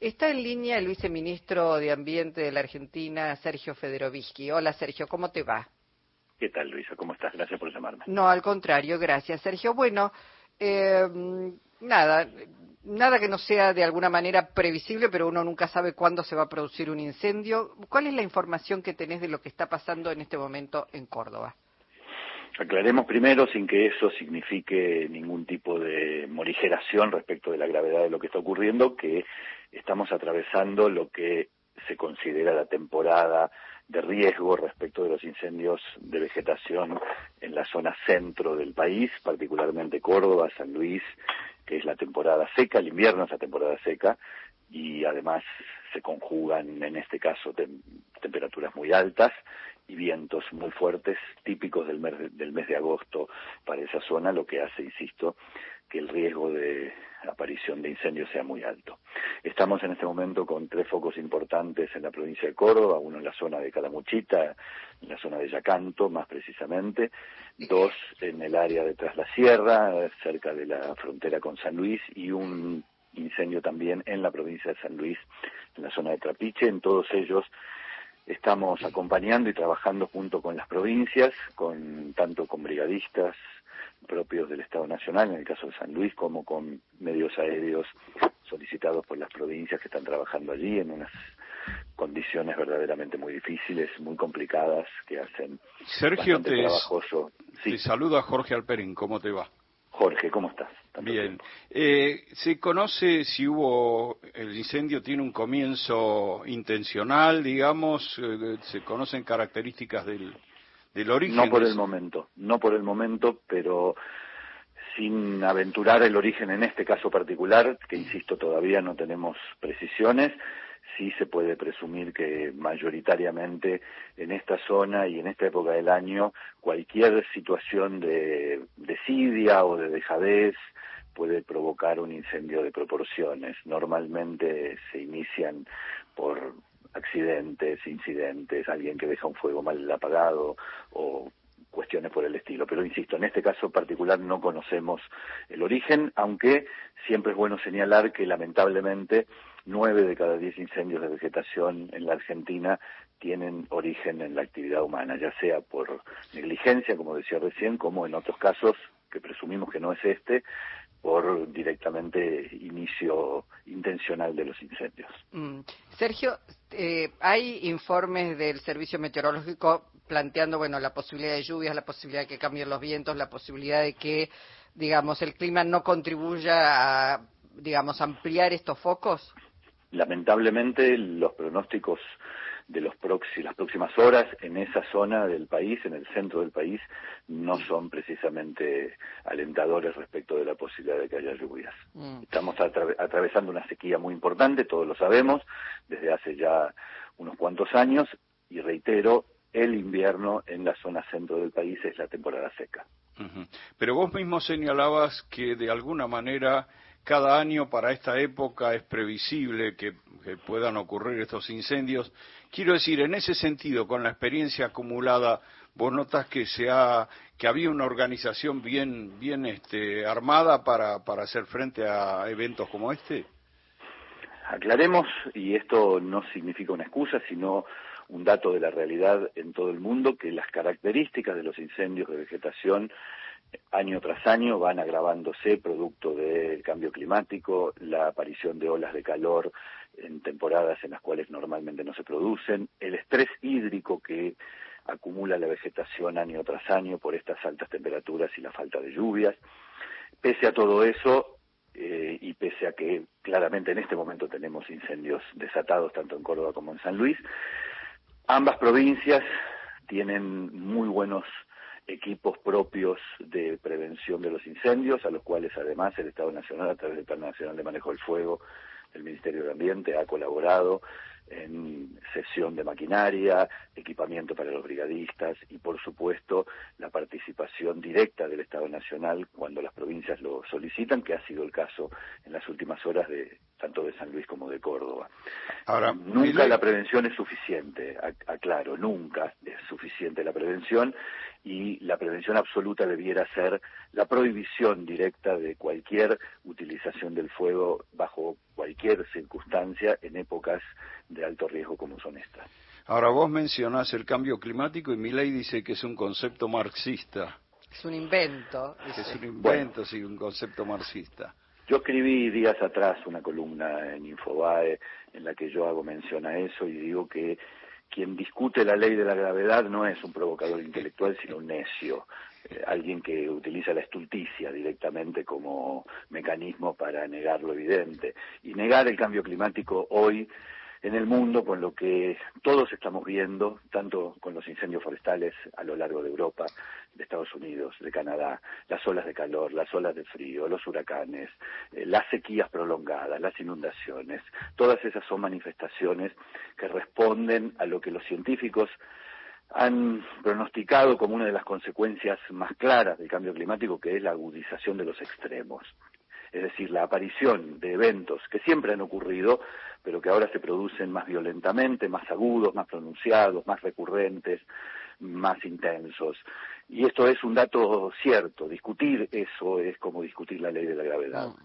Está en línea el viceministro de Ambiente de la Argentina, Sergio Federovisky. Hola Sergio, ¿cómo te va? ¿Qué tal Luisa? ¿Cómo estás? Gracias por llamarme. No, al contrario, gracias Sergio. Bueno, eh, nada, nada que no sea de alguna manera previsible, pero uno nunca sabe cuándo se va a producir un incendio. ¿Cuál es la información que tenés de lo que está pasando en este momento en Córdoba? Aclaremos primero, sin que eso signifique ningún tipo de morigeración respecto de la gravedad de lo que está ocurriendo, que estamos atravesando lo que se considera la temporada de riesgo respecto de los incendios de vegetación en la zona centro del país, particularmente Córdoba, San Luis, que es la temporada seca, el invierno es la temporada seca, y además se conjugan en este caso temperaturas muy altas y vientos muy fuertes típicos del mes, del mes de agosto para esa zona, lo que hace, insisto, que el riesgo de aparición de incendios sea muy alto. Estamos en este momento con tres focos importantes en la provincia de Córdoba, uno en la zona de Calamuchita, en la zona de Yacanto más precisamente, dos en el área de Tras la Sierra, cerca de la frontera con San Luis, y un incendio también en la provincia de San Luis, en la zona de Trapiche. En todos ellos estamos acompañando y trabajando junto con las provincias, con tanto con brigadistas propios del Estado Nacional, en el caso de San Luis, como con medios aéreos solicitados por las provincias que están trabajando allí en unas condiciones verdaderamente muy difíciles, muy complicadas, que hacen Sergio, te, trabajoso. Sí. te saluda Jorge Alperín, ¿cómo te va? Jorge, ¿cómo estás? Bien. Eh, ¿Se conoce si hubo, el incendio tiene un comienzo intencional, digamos? Eh, ¿Se conocen características del, del origen? No por el momento, no por el momento, pero sin aventurar el origen en este caso particular, que insisto todavía no tenemos precisiones, sí se puede presumir que mayoritariamente en esta zona y en esta época del año cualquier situación de desidia o de dejadez puede provocar un incendio de proporciones. Normalmente se inician por accidentes, incidentes, alguien que deja un fuego mal apagado o cuestiones por el estilo. Pero insisto, en este caso particular no conocemos el origen, aunque siempre es bueno señalar que lamentablemente nueve de cada diez incendios de vegetación en la Argentina tienen origen en la actividad humana, ya sea por negligencia, como decía recién, como en otros casos, que presumimos que no es este, por directamente inicio intencional de los incendios. Mm. Sergio, eh, hay informes del Servicio Meteorológico planteando, bueno, la posibilidad de lluvias, la posibilidad de que cambien los vientos, la posibilidad de que, digamos, el clima no contribuya a, digamos, ampliar estos focos. Lamentablemente, los pronósticos de los las próximas horas en esa zona del país, en el centro del país, no son precisamente alentadores respecto de la posibilidad de que haya lluvias. Mm. Estamos atravesando una sequía muy importante, todos lo sabemos, desde hace ya unos cuantos años, y reitero, el invierno en la zona centro del país es la temporada seca. Pero vos mismo señalabas que de alguna manera cada año para esta época es previsible que, puedan ocurrir estos incendios. Quiero decir, en ese sentido, con la experiencia acumulada, vos notas que se ha, que había una organización bien, bien este, armada para, para hacer frente a eventos como este. Aclaremos, y esto no significa una excusa, sino un dato de la realidad en todo el mundo, que las características de los incendios de vegetación año tras año van agravándose producto del cambio climático, la aparición de olas de calor en temporadas en las cuales normalmente no se producen, el estrés hídrico que acumula la vegetación año tras año por estas altas temperaturas y la falta de lluvias. Pese a todo eso, eh, y pese a que claramente en este momento tenemos incendios desatados tanto en Córdoba como en San Luis, ambas provincias tienen muy buenos equipos propios de prevención de los incendios, a los cuales además el Estado Nacional, a través del Plan Nacional de Manejo del Fuego, el Ministerio de Ambiente ha colaborado en sesión de maquinaria, equipamiento para los brigadistas y, por supuesto, la participación directa del Estado Nacional cuando las provincias lo solicitan, que ha sido el caso en las últimas horas de tanto de San Luis como de Córdoba. Ahora, nunca la prevención es suficiente, aclaro, nunca es suficiente la prevención y la prevención absoluta debiera ser la prohibición directa de cualquier utilización del fuego bajo cualquier circunstancia en épocas de alto riesgo como son estas. Ahora vos mencionás el cambio climático y Milei dice que es un concepto marxista. Es un invento. Es un invento, sí, un concepto marxista. Yo escribí días atrás una columna en Infobae en la que yo hago mención a eso y digo que quien discute la ley de la gravedad no es un provocador intelectual, sino un necio, eh, alguien que utiliza la estulticia directamente como mecanismo para negar lo evidente. Y negar el cambio climático hoy en el mundo, con lo que todos estamos viendo, tanto con los incendios forestales a lo largo de Europa, de Estados Unidos, de Canadá, las olas de calor, las olas de frío, los huracanes, eh, las sequías prolongadas, las inundaciones, todas esas son manifestaciones que responden a lo que los científicos han pronosticado como una de las consecuencias más claras del cambio climático, que es la agudización de los extremos es decir, la aparición de eventos que siempre han ocurrido, pero que ahora se producen más violentamente, más agudos, más pronunciados, más recurrentes, más intensos. Y esto es un dato cierto. Discutir eso es como discutir la ley de la gravedad. Mm,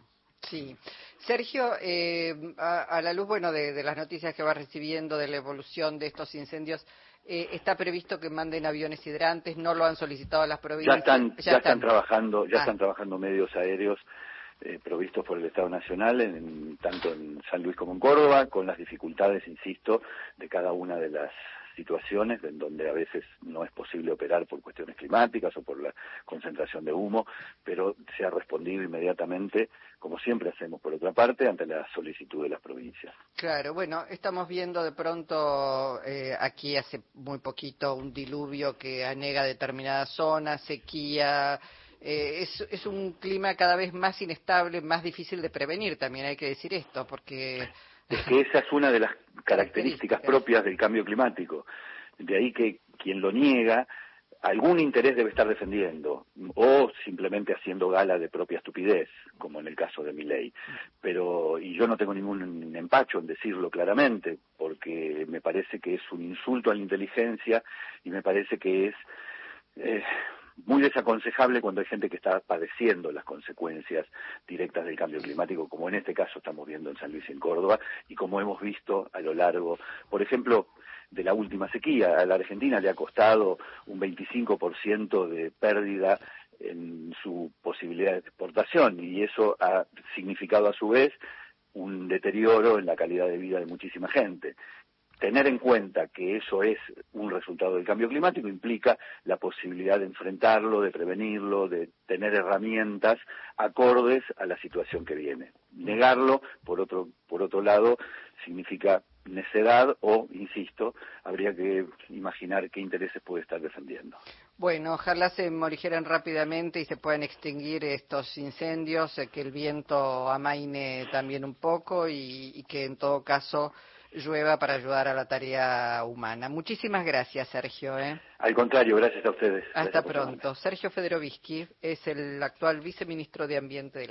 sí. Sergio, eh, a, la luz bueno de, las noticias que va recibiendo de la evolución de estos incendios, eh, está previsto que manden aviones hidrantes, no lo han solicitado las provincias. Ya están, ya, están, trabajando, ya ah. están trabajando medios aéreos eh, provistos por el Estado Nacional, en, tanto en San Luis como en Córdoba, con las dificultades, insisto, de cada una de las situaciones en donde a veces no es posible operar por cuestiones climáticas o por la concentración de humo, pero se ha respondido inmediatamente, como siempre hacemos por otra parte, ante la solicitud de las provincias. Claro, bueno, estamos viendo de pronto eh, aquí hace muy poquito un diluvio que anega determinadas zonas, sequía, eh, es, un clima cada vez más inestable, más difícil de prevenir, también hay que decir esto, porque... Es que esa es una de las características propias del cambio climático. De ahí que quien lo niega algún interés debe estar defendiendo o simplemente haciendo gala de propia estupidez, como en el caso de mi ley. Pero, y yo no tengo ningún empacho en decirlo claramente, porque me parece que es un insulto a la inteligencia y me parece que es eh, muy desaconsejable cuando hay gente que está padeciendo las consecuencias directas del cambio climático, como en este caso estamos viendo en San Luis y en Córdoba, y como hemos visto a lo largo, por ejemplo, de la última sequía. A la Argentina le ha costado un 25% de pérdida en su posibilidad de exportación y eso ha significado a su vez un deterioro en la calidad de vida de muchísima gente tener en cuenta que eso es un resultado del cambio climático implica la posibilidad de enfrentarlo, de prevenirlo, de tener herramientas acordes a la situación que viene. Negarlo, por otro, por otro lado, significa necedad o, insisto, habría que imaginar qué intereses puede estar defendiendo. Bueno, ojalá se morigeren rápidamente y se puedan extinguir estos incendios, eh, que el viento amaine también un poco y que en todo caso llueva para ayudar a la tarea humana. Muchísimas gracias, Sergio. ¿eh? Al contrario, gracias a ustedes. Hasta pronto. Sergio Federovisky es el actual viceministro de Ambiente de la